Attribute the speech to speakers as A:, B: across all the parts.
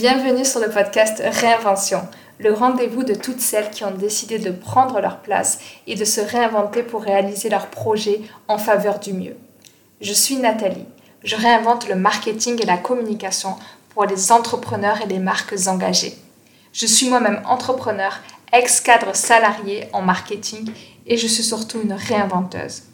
A: Bienvenue sur le podcast Réinvention, le rendez-vous de toutes celles qui ont décidé de prendre leur place et de se réinventer pour réaliser leurs projets en faveur du mieux. Je suis Nathalie. Je réinvente le marketing et la communication pour les entrepreneurs et les marques engagées. Je suis moi-même entrepreneur, ex-cadre salarié en marketing et je suis surtout une réinventeuse.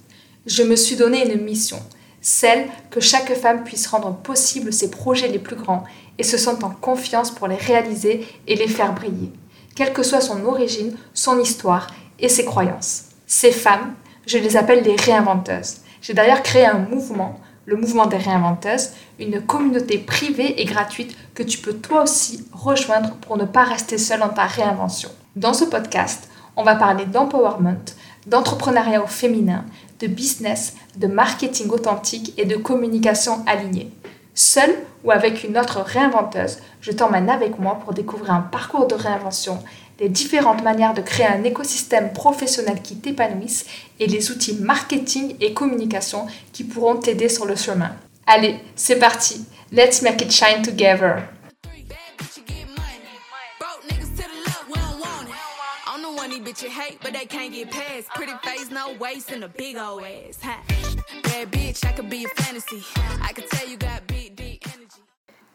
A: Je me suis donné une mission, celle que chaque femme puisse rendre possible ses projets les plus grands et se sentent en confiance pour les réaliser et les faire briller, quelle que soit son origine, son histoire et ses croyances. Ces femmes, je les appelle les réinventeuses. J'ai d'ailleurs créé un mouvement, le mouvement des réinventeuses, une communauté privée et gratuite que tu peux toi aussi rejoindre pour ne pas rester seule dans ta réinvention. Dans ce podcast, on va parler d'empowerment, d'entrepreneuriat au féminin, de business, de marketing authentique et de communication alignée. Seule ou avec une autre réinventeuse, je t'emmène avec moi pour découvrir un parcours de réinvention, les différentes manières de créer un écosystème professionnel qui t'épanouisse et les outils marketing et communication qui pourront t'aider sur le chemin. Allez, c'est parti. Let's make it shine together.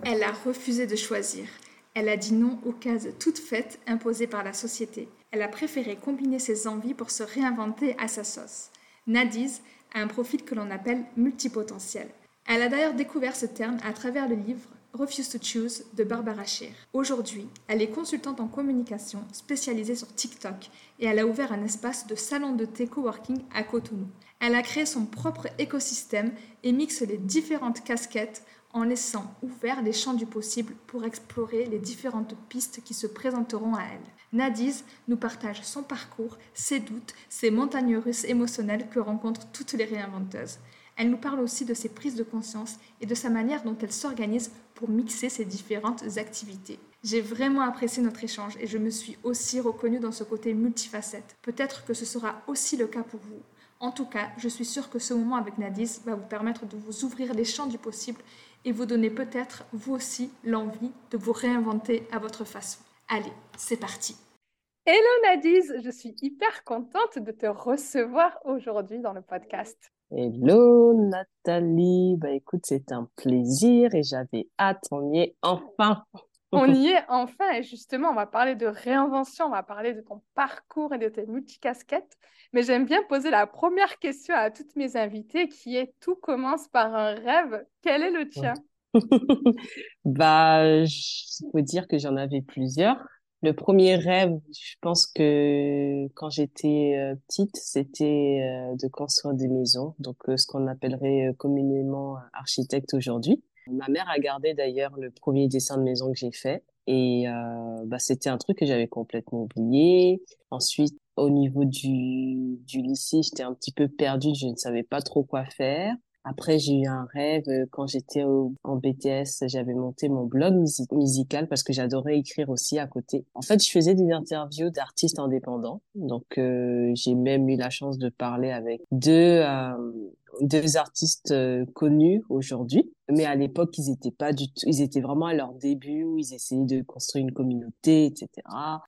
A: Elle a refusé de choisir. Elle a dit non aux cases toutes faites imposées par la société. Elle a préféré combiner ses envies pour se réinventer à sa sauce. Nadiz a un profil que l'on appelle multipotentiel. Elle a d'ailleurs découvert ce terme à travers le livre Refuse to Choose de Barbara Scheer. Aujourd'hui, elle est consultante en communication spécialisée sur TikTok et elle a ouvert un espace de salon de thé coworking à Cotonou. Elle a créé son propre écosystème et mixe les différentes casquettes en laissant ouverts les champs du possible pour explorer les différentes pistes qui se présenteront à elle. Nadiz nous partage son parcours, ses doutes, ses montagnes russes émotionnelles que rencontrent toutes les réinventeuses. Elle nous parle aussi de ses prises de conscience et de sa manière dont elle s'organise pour mixer ses différentes activités. J'ai vraiment apprécié notre échange et je me suis aussi reconnue dans ce côté multifacette. Peut-être que ce sera aussi le cas pour vous. En tout cas, je suis sûre que ce moment avec Nadiz va vous permettre de vous ouvrir les champs du possible et vous donner peut-être, vous aussi, l'envie de vous réinventer à votre façon. Allez, c'est parti. Hello Nadiz, je suis hyper contente de te recevoir aujourd'hui dans le podcast.
B: Hello Nathalie, bah écoute, c'est un plaisir et j'avais hâte, on y est enfin.
A: On y est enfin et justement, on va parler de réinvention, on va parler de ton parcours et de tes multicasquettes. Mais j'aime bien poser la première question à toutes mes invitées qui est tout commence par un rêve. Quel est le tien?
B: Bah, je peux dire que j'en avais plusieurs. Le premier rêve, je pense que quand j'étais euh, petite, c'était euh, de construire des maisons, donc euh, ce qu'on appellerait communément architecte aujourd'hui. Ma mère a gardé d'ailleurs le premier dessin de maison que j'ai fait et bah, c'était un truc que j'avais complètement oublié. Ensuite, au niveau du, lycée, j'étais un petit peu perdue, je ne savais pas trop quoi faire. Après, j'ai eu un rêve euh, quand j'étais en BTS, j'avais monté mon blog musical parce que j'adorais écrire aussi à côté. En fait, je faisais des interviews d'artistes indépendants. Donc, euh, j'ai même eu la chance de parler avec deux euh, deux artistes euh, connus aujourd'hui, mais à l'époque, ils étaient pas du tout, ils étaient vraiment à leur début où ils essayaient de construire une communauté, etc.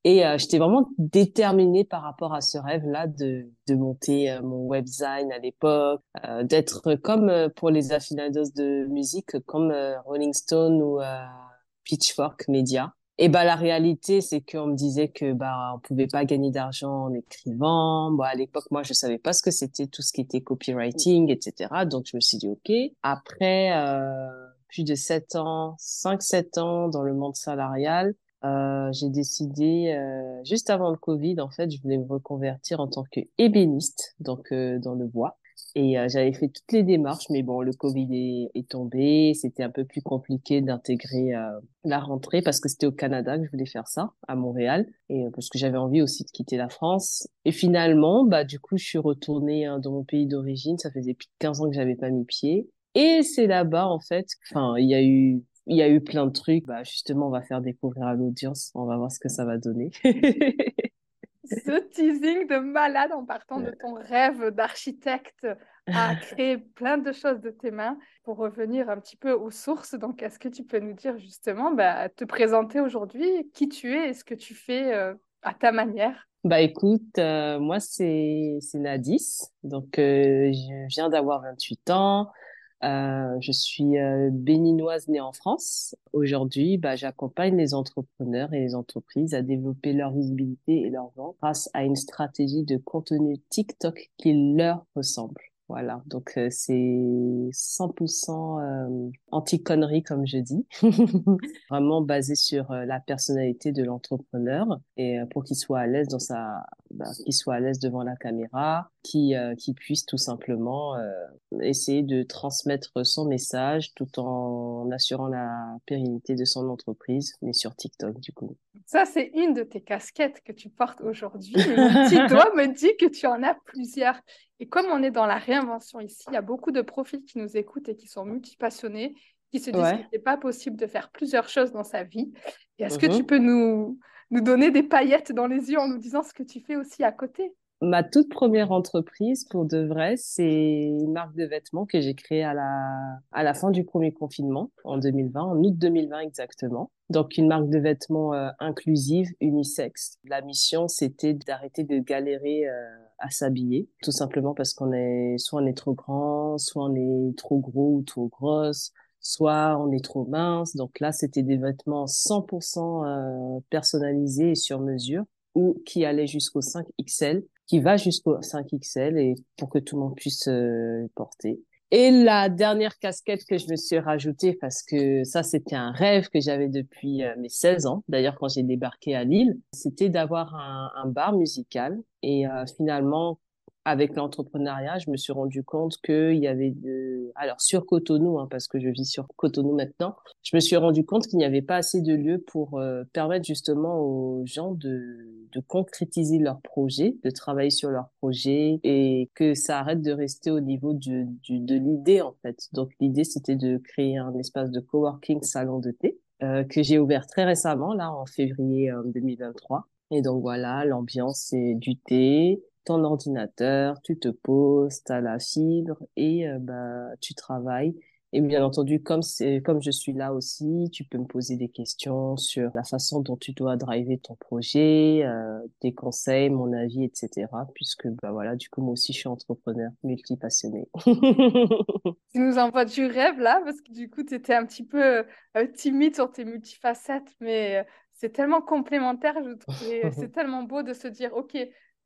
B: Et euh, j'étais vraiment déterminée par rapport à ce rêve-là de, de monter euh, mon webzine à l'époque, d'être comme pour les affinados de musique, comme Rolling Stone ou Pitchfork Media. Et bah la réalité, c'est qu'on me disait que bah on pouvait pas gagner d'argent en écrivant. Bah à l'époque, moi je savais pas ce que c'était tout ce qui était copywriting, etc. Donc je me suis dit ok. Après euh, plus de 7 ans, 5-7 ans dans le monde salarial, euh, j'ai décidé euh, juste avant le Covid, en fait, je voulais me reconvertir en tant que ébéniste, donc euh, dans le bois. Et euh, j'avais fait toutes les démarches, mais bon, le Covid est, est tombé. C'était un peu plus compliqué d'intégrer euh, la rentrée parce que c'était au Canada que je voulais faire ça, à Montréal, et euh, parce que j'avais envie aussi de quitter la France. Et finalement, bah du coup, je suis retournée hein, dans mon pays d'origine. Ça faisait plus de 15 ans que j'avais pas mis pied. Et c'est là-bas, en fait, enfin, il y a eu il y a eu plein de trucs. Bah, justement, on va faire découvrir à l'audience. On va voir ce que ça va donner.
C: Ce teasing de malade en partant de ton rêve d'architecte à créer plein de choses de tes mains. Pour revenir un petit peu aux sources, donc est-ce que tu peux nous dire justement, bah, te présenter aujourd'hui, qui tu es et ce que tu fais euh, à ta manière?
B: Bah écoute, euh, moi c'est c'est Nadis, donc euh, je viens d'avoir 28 ans, euh, je suis euh, béninoise née en France. Aujourd'hui, bah, j'accompagne les entrepreneurs et les entreprises à développer leur visibilité et leur vente grâce à une stratégie de contenu TikTok qui leur ressemble. Voilà, donc euh, c'est 100% euh, anti-connerie comme je dis, vraiment basé sur euh, la personnalité de l'entrepreneur et pour qu'il soit à l'aise dans sa, bah, qu'il soit à l'aise devant la caméra, qui qui puisse tout simplement essayer de transmettre son message tout en assurant la pérennité de son entreprise, mais sur TikTok du coup.
C: Ça, c'est une de tes casquettes que tu portes aujourd'hui. Mon petit doigt me dit que tu en as plusieurs. Et comme on est dans la réinvention ici, il y a beaucoup de profils qui nous écoutent et qui sont multipassionnés, qui se disent que ce n'est pas possible de faire plusieurs choses dans sa vie. est-ce que tu mhm. peux nous, nous donner des paillettes dans les yeux en nous disant ce que tu fais aussi à côté?
B: Ma toute première entreprise, pour de vrai, c'est une marque de vêtements que j'ai créée à la, à la fin du premier confinement, en 2020, en août 2020 exactement. Donc, une marque de vêtements euh, inclusive, unisexe. La mission, c'était d'arrêter de galérer euh, à s'habiller, tout simplement parce qu'on est, soit on est trop grand, soit on est trop gros ou trop grosse, soit on est trop mince. Donc là, c'était des vêtements 100% euh, personnalisés et sur mesure ou qui allaient jusqu'au 5XL qui va jusqu'au 5XL et pour que tout le monde puisse euh, porter. Et la dernière casquette que je me suis rajoutée, parce que ça, c'était un rêve que j'avais depuis euh, mes 16 ans, d'ailleurs quand j'ai débarqué à Lille, c'était d'avoir un, un, bar musical. Et euh, finalement, avec l'entrepreneuriat, je me suis rendu compte qu'il y avait de... Alors, sur Cotonou, hein, parce que je vis sur Cotonou maintenant, je me suis rendu compte qu'il n'y avait pas assez de lieux pour euh, permettre justement aux gens de, de concrétiser leurs projets, de travailler sur leurs projets et que ça arrête de rester au niveau de l'idée, en fait. Donc, l'idée, c'était de créer un espace de coworking salon de thé euh, que j'ai ouvert très récemment, là, en février 2023. Euh, et donc, voilà, l'ambiance, c'est du thé, ton ordinateur, tu te poses, tu as la fibre et euh, bah, tu travailles. Et bien entendu, comme comme je suis là aussi, tu peux me poser des questions sur la façon dont tu dois driver ton projet, euh, tes conseils, mon avis, etc. Puisque bah voilà, du coup moi aussi je suis entrepreneur multipassionné.
C: tu nous envoies du rêve là, parce que du coup tu étais un petit peu euh, timide sur tes multifacettes, mais c'est tellement complémentaire, je trouve. c'est tellement beau de se dire, ok,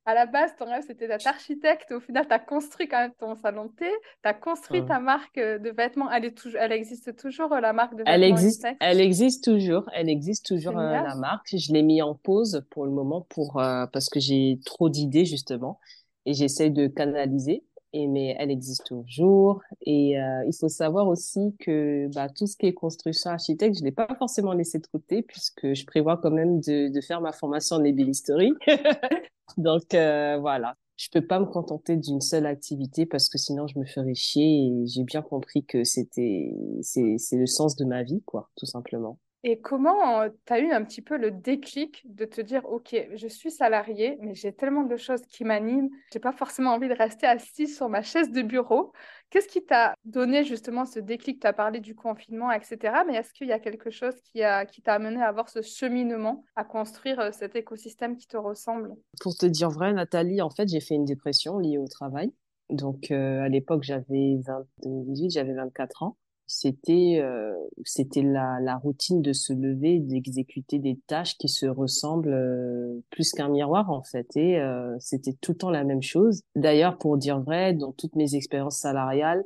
C: à la base, ton rêve, c'était d'être architecte. Au final, tu as construit quand même ton salon de thé. Tu as construit ta marque euh, de vêtements. Elle, est toujours, elle existe toujours, euh, la marque de vêtements
B: Elle existe, elle existe toujours. Elle existe toujours, euh, la marque. Je l'ai mis en pause pour le moment pour, parce que j'ai trop d'idées, justement. Et j'essaie de canaliser. Mais elle existe toujours. Et il faut savoir aussi que bah, tout ce qui est construction architecte, je ne l'ai pas forcément laissé de côté puisque je prévois quand même de, faire ma formation en ébénisterie. Donc euh, voilà, je peux pas me contenter d'une seule activité parce que sinon je me ferais chier et j'ai bien compris que c'était c'est le sens de ma vie quoi, tout simplement.
C: Et comment euh, tu as eu un petit peu le déclic de te dire, OK, je suis salarié, mais j'ai tellement de choses qui m'animent, j'ai pas forcément envie de rester assise sur ma chaise de bureau. Qu'est-ce qui t'a donné justement ce déclic? Tu as parlé du confinement, etc. Mais est-ce qu'il y a quelque chose qui t'a qui amené à avoir ce cheminement, à construire euh, cet écosystème qui te ressemble?
B: Pour te dire vrai, Nathalie, en fait, j'ai fait une dépression liée au travail. Donc, euh, à l'époque, j'avais 2018, j'avais 24 ans c'était euh, c'était la, la routine de se lever d'exécuter des tâches qui se ressemblent euh, plus qu'un miroir en fait. Et euh, c'était tout le temps la même chose. D'ailleurs pour dire vrai dans toutes mes expériences salariales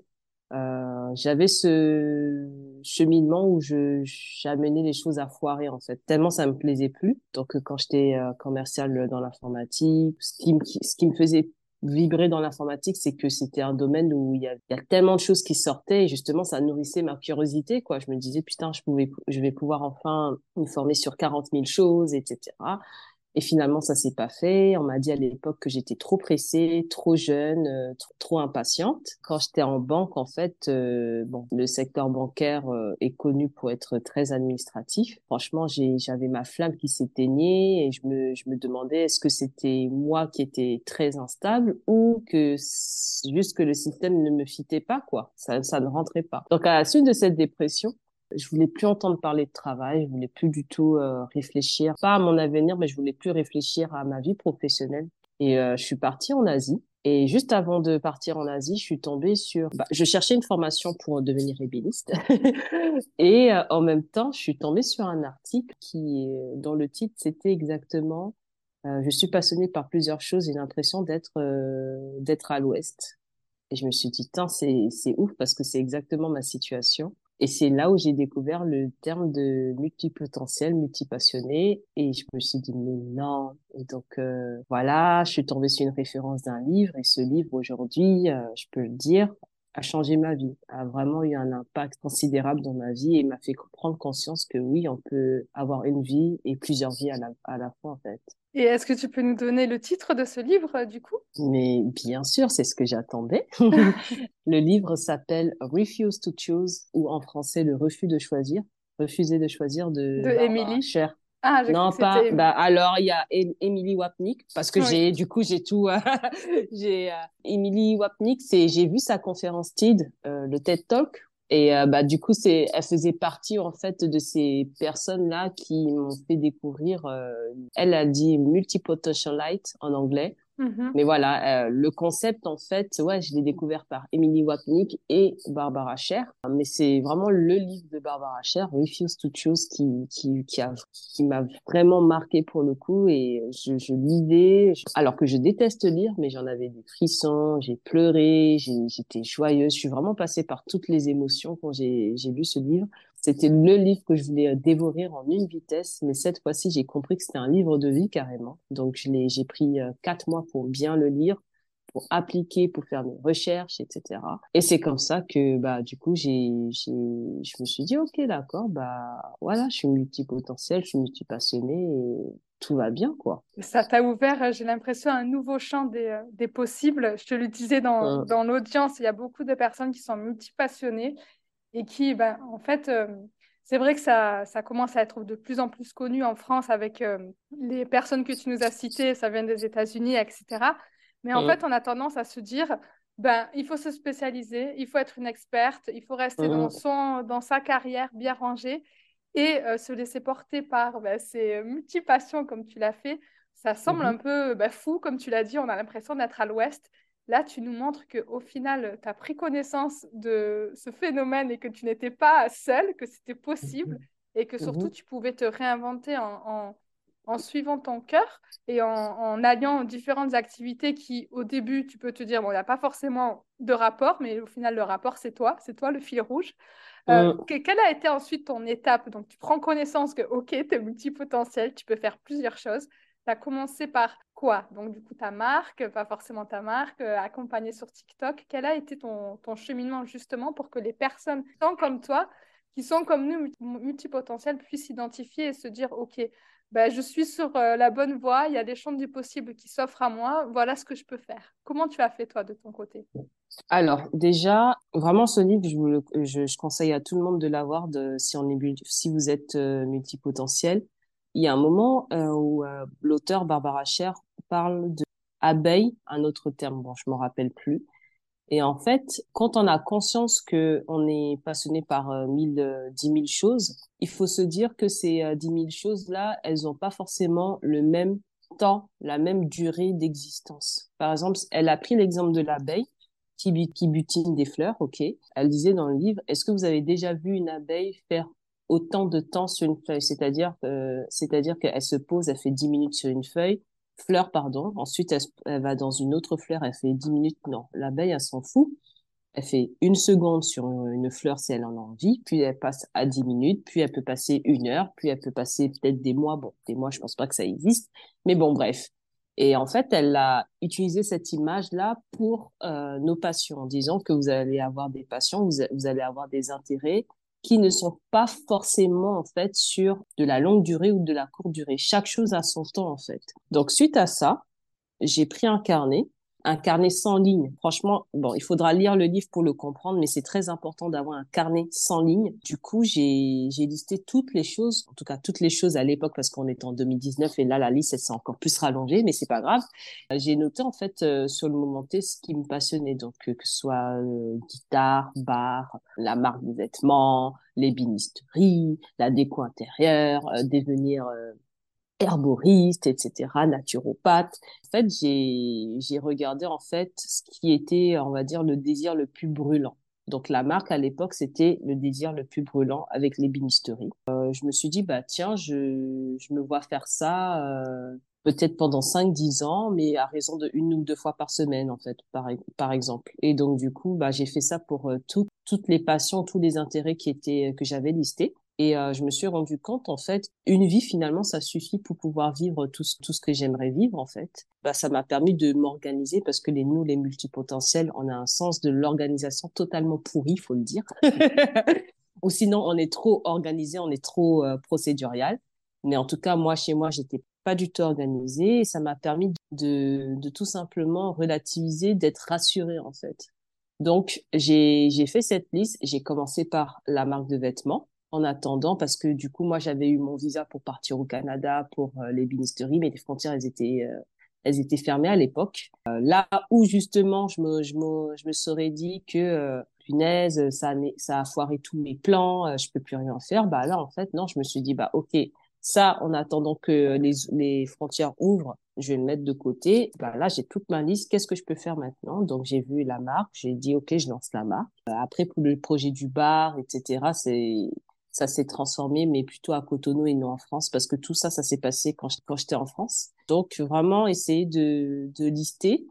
B: j'avais ce cheminement où je j'amenais les choses à foirer en fait. Tellement ça me plaisait plus. Donc quand j'étais commercial dans l'informatique ce qui me ce qui me faisait vibrer dans l'informatique, c'est que c'était un domaine où il y, a, tellement de choses qui sortaient et justement ça nourrissait ma curiosité quoi. Je me disais putain, je pouvais, je vais pouvoir enfin me former sur 40 000 choses, etc. Et finalement, ça s'est pas fait. On m'a dit à l'époque que j'étais trop pressée, trop jeune, euh, trop, impatiente. Quand j'étais en banque, en fait, euh, bon, le secteur bancaire euh, est connu pour être très administratif. Franchement, j'avais ma flamme qui s'éteignait et je me, je me demandais est-ce que c'était moi qui étais très instable ou que juste que le système ne me fitait pas, quoi. Ça, ça ne rentrait pas. Donc, à la suite de cette dépression, je voulais plus entendre parler de travail, je voulais plus du tout euh, réfléchir, pas à mon avenir, mais je voulais plus réfléchir à ma vie professionnelle. Et euh, je suis partie en Asie. Et juste avant de partir en Asie, je suis tombée sur. Bah, je cherchais une formation pour devenir ébéniste, et euh, en même temps, je suis tombée sur un article qui, dont le titre c'était exactement. je suis passionnée par plusieurs choses. J'ai l'impression d'être d'être à l'Ouest. Et je me suis dit, c'est c'est ouf parce que c'est exactement ma situation. Et c'est là où j'ai découvert le terme de multipotentiel, multipassionné. Et je me suis dit, mais non. Et donc, euh, voilà, je suis tombée sur une référence d'un livre. Et ce livre, aujourd'hui, euh, je peux le dire, a changé ma vie, a vraiment eu un impact considérable dans ma vie et m'a fait prendre conscience que oui, on peut avoir une vie et plusieurs vies à la, à la fois, en fait.
C: Et est-ce que tu peux nous donner le titre de ce livre, du coup?
B: Mais bien sûr, c'est ce que j'attendais. le livre s'appelle Refuse to Choose, ou en français, Le refus de choisir. Refuser de choisir de,
C: de Emily
B: Cher.
C: Ah,
B: non, pas. Bah, alors, il y a Emily Wapnick, parce que j'ai, du coup, j'ai tout. j'ai euh, Emily Wapnick, c'est, j'ai vu sa conférence TED, euh, le TED Talk, et euh, bah du coup, c'est, elle faisait partie en fait de ces personnes-là qui m'ont fait découvrir. Euh, elle a dit multipotentialite en anglais. Mm-hmm. Mais voilà, euh, le concept, en fait, ouais, je l'ai découvert par Emily Wapnick et Barbara Sher. Mais c'est vraiment le livre de Barbara Sher, Refuse to Choose, qui, qui, qui, a, qui m'a vraiment marqué pour le coup. Et je, je lisais, alors que je déteste lire, mais j'en avais des frissons, j'ai pleuré, j'étais joyeuse. Je suis vraiment passée par toutes les émotions quand j'ai lu ce livre. C'était le livre que je voulais euh, dévorer en une vitesse, mais cette fois-ci, j'ai compris que c'était un livre de vie carrément. Donc, j'ai pris euh, quatre mois pour bien le lire, pour appliquer, pour faire mes recherches, etc. Et c'est comme ça que, bah, du coup, j'ai, je me suis dit, ok, d'accord, bah, voilà, je suis multipotentielle, je suis multipassionnée et tout va bien, quoi.
C: Ça t'a ouvert, euh, j'ai l'impression, un nouveau champ des, des, possibles. Je te le disais dans, dans l'audience, il y a beaucoup de personnes qui sont multipassionnées et qui, ben, en fait, euh, c'est vrai que ça, ça, commence à être de plus en plus connu en France avec euh, les personnes que tu nous as citées, ça vient des États-Unis, etc. Mais en fait, on a tendance à se dire, ben, il faut se spécialiser, il faut être une experte, il faut rester dans, son, dans sa carrière bien rangée et euh, se laisser porter par ben, ces multipassions comme tu l'as fait. Ça semble un peu ben, fou, comme tu l'as dit, on a l'impression d'être à l'ouest. Là, tu nous montres qu'au final, tu as pris connaissance de ce phénomène et que tu n'étais pas seul, que c'était possible mhm. et que surtout, mhm. tu pouvais te réinventer en, en, suivant ton cœur et en, en, alliant différentes activités qui, au début, tu peux te dire, bon, il n'y a pas forcément de rapport, mais au final, le rapport, c'est toi, c'est toi le fil rouge. Euh, euh. quelle a été ensuite ton étape? Donc, tu prends connaissance que, OK, tu es multipotentiel, tu peux faire plusieurs choses. Tu as commencé par quoi? Donc, du coup, ta marque, pas forcément ta marque, euh, accompagnée sur TikTok. Quel a été ton, ton, cheminement justement pour que les personnes qui sont comme toi, qui sont comme nous, multipotentiels, puissent s'identifier et se dire Ok, ben, je suis sur euh, la bonne voie, il y a des champs du possible qui s'offrent à moi, voilà ce que je peux faire. Comment tu as fait toi de ton côté?
B: Alors déjà, vraiment ce livre, je, conseille à tout le monde de l'avoir si, si vous êtes euh, multipotentiel il y a un moment euh, où euh, l'auteur Barbara Scher parle de un autre terme, bon, je m'en rappelle plus. Et en fait, quand on a conscience que on est passionné par euh, mille, dix mille choses, il faut se dire que ces dix mille choses-là, elles n'ont pas forcément le même temps, la même durée d'existence. Par exemple, elle a pris l'exemple de l'abeille qui butine des fleurs, ok. Elle disait dans le livre, est-ce que vous avez déjà vu une abeille faire autant de temps sur une feuille, c'est-à-dire c'est-à-dire qu'elle se pose, elle fait 10 minutes sur une feuille, fleur pardon, ensuite elle, va dans une autre fleur, elle fait 10 minutes, non, l'abeille elle s'en fout, elle fait une seconde sur une fleur si elle en a envie, puis elle passe à 10 minutes, puis elle peut passer une heure, puis elle peut passer peut-être des mois, bon, des mois je pense pas que ça existe, mais bon bref. Et en fait, elle a utilisé cette image-là pour euh, nos passions, en disant que vous allez avoir des passions, vous allez avoir des intérêts, qui ne sont pas forcément en fait sur de la longue durée ou de la courte durée. Chaque chose a son temps en fait. Donc suite à ça, j'ai pris un carnet un carnet sans ligne. Franchement, bon, il faudra lire le livre pour le comprendre, mais c'est très important d'avoir un carnet sans ligne. Du coup, j'ai, listé toutes les choses, en tout cas toutes les choses à l'époque, parce qu'on est en 2019 et là, la liste, elle s'est encore plus rallongée, mais c'est pas grave. J'ai noté, en fait, euh, sur le moment T, ce qui me passionnait. Donc, euh, que ce soit euh, guitare, bar, la marque de vêtements, l'ébénisterie, la déco intérieure, devenir herboriste, etc., naturopathe. En fait, j'ai, regardé en fait ce qui était, on va dire, le désir le plus brûlant. Donc la marque à l'époque, c'était le désir le plus brûlant avec l'ébénisterie. Euh, je me suis dit, bah tiens, je, je me vois faire ça euh, peut-être pendant 5-10 ans, mais à raison de une ou deux fois par semaine, en fait, par, par exemple. Et donc du coup, bah, j'ai fait ça pour euh, toutes les passions, tous les intérêts qui étaient, que j'avais listés. Et euh, je me suis rendu compte, en fait, une vie, finalement, ça suffit pour pouvoir vivre tout, tout ce que j'aimerais vivre, en fait. Bah, ça m'a permis de m'organiser parce que les nous, les multipotentiels, on a un sens de l'organisation totalement pourri, faut le dire. Ou sinon, on est trop organisé, on est trop euh, procédurial. Mais en tout cas, moi, chez moi, j'étais pas du tout organisée et ça m'a permis de, de tout simplement relativiser, d'être rassurée, en fait. Donc, j'ai fait cette liste. J'ai commencé par la marque de vêtements en attendant parce que du coup moi j'avais eu mon visa pour partir au Canada pour euh, les binisteries mais les frontières elles étaient euh, elles étaient fermées à l'époque euh, là où justement je me je me je me serais dit que punaise ça ça a foiré tous mes plans je peux plus rien faire bah là en fait non je me suis dit bah OK ça en attendant que les les frontières ouvrent je vais le mettre de côté. Bah là, j'ai toute ma liste. Qu'est-ce que je peux faire maintenant? Donc, j'ai vu la marque. J'ai dit, OK, je lance la marque. Après, pour le projet du bar, etc., c'est ça s'est transformé, mais plutôt à Cotonou et non en France, parce que tout ça, ça s'est passé quand, j'étais en France. Donc, vraiment essayer de, lister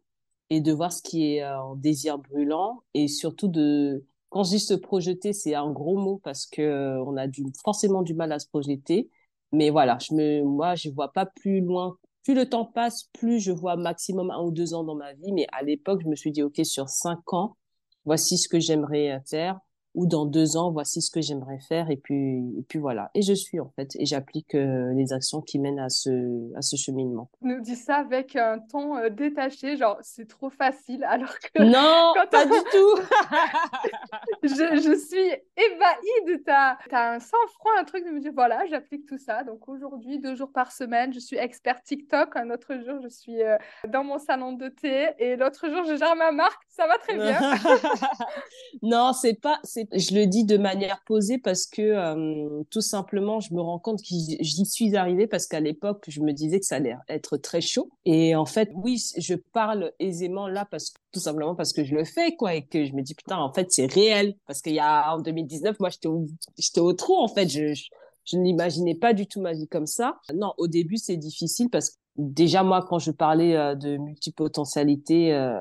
B: et de voir ce qui est en désir brûlant et surtout de, quand je dis se projeter, c'est un gros mot parce que euh, on a forcément du mal à se projeter. Mais voilà, moi, je vois pas plus loin. Plus le temps passe, plus je vois maximum un ou deux ans dans ma vie. Mais à l'époque, je me suis dit, OK, sur cinq ans, voici ce que j'aimerais faire ou dans deux ans, voici ce que j'aimerais faire et puis et puis voilà. Et je suis en fait et j'applique euh, les actions qui mènent à ce à ce cheminement.
C: nous dis ça avec un ton euh, détaché, genre c'est trop facile alors que
B: non, pas du tout.
C: je, je, suis ébahie de ta as un sang-froid, un truc de me dire voilà j'applique tout ça. Donc aujourd'hui deux jours par semaine, je suis expert TikTok. Un autre jour je suis euh, dans mon salon de thé et l'autre jour je gère ma marque. Ça va très bien.
B: non, c'est pas je le dis de manière posée parce que euh, tout simplement, je me rends compte que j'y suis arrivée parce qu'à l'époque, je me disais que ça allait être très chaud. Et en fait, oui, je parle aisément là parce que tout simplement parce que je le fais, quoi, et que je me dis putain, en fait, c'est réel. Parce qu'il y a en 2019, moi, j'étais au, j'étais au trou, en fait. Je, je, n'imaginais pas du tout ma vie comme ça. Non, au début, c'est difficile parce que déjà, moi, quand je parlais euh, de multipotentialité euh,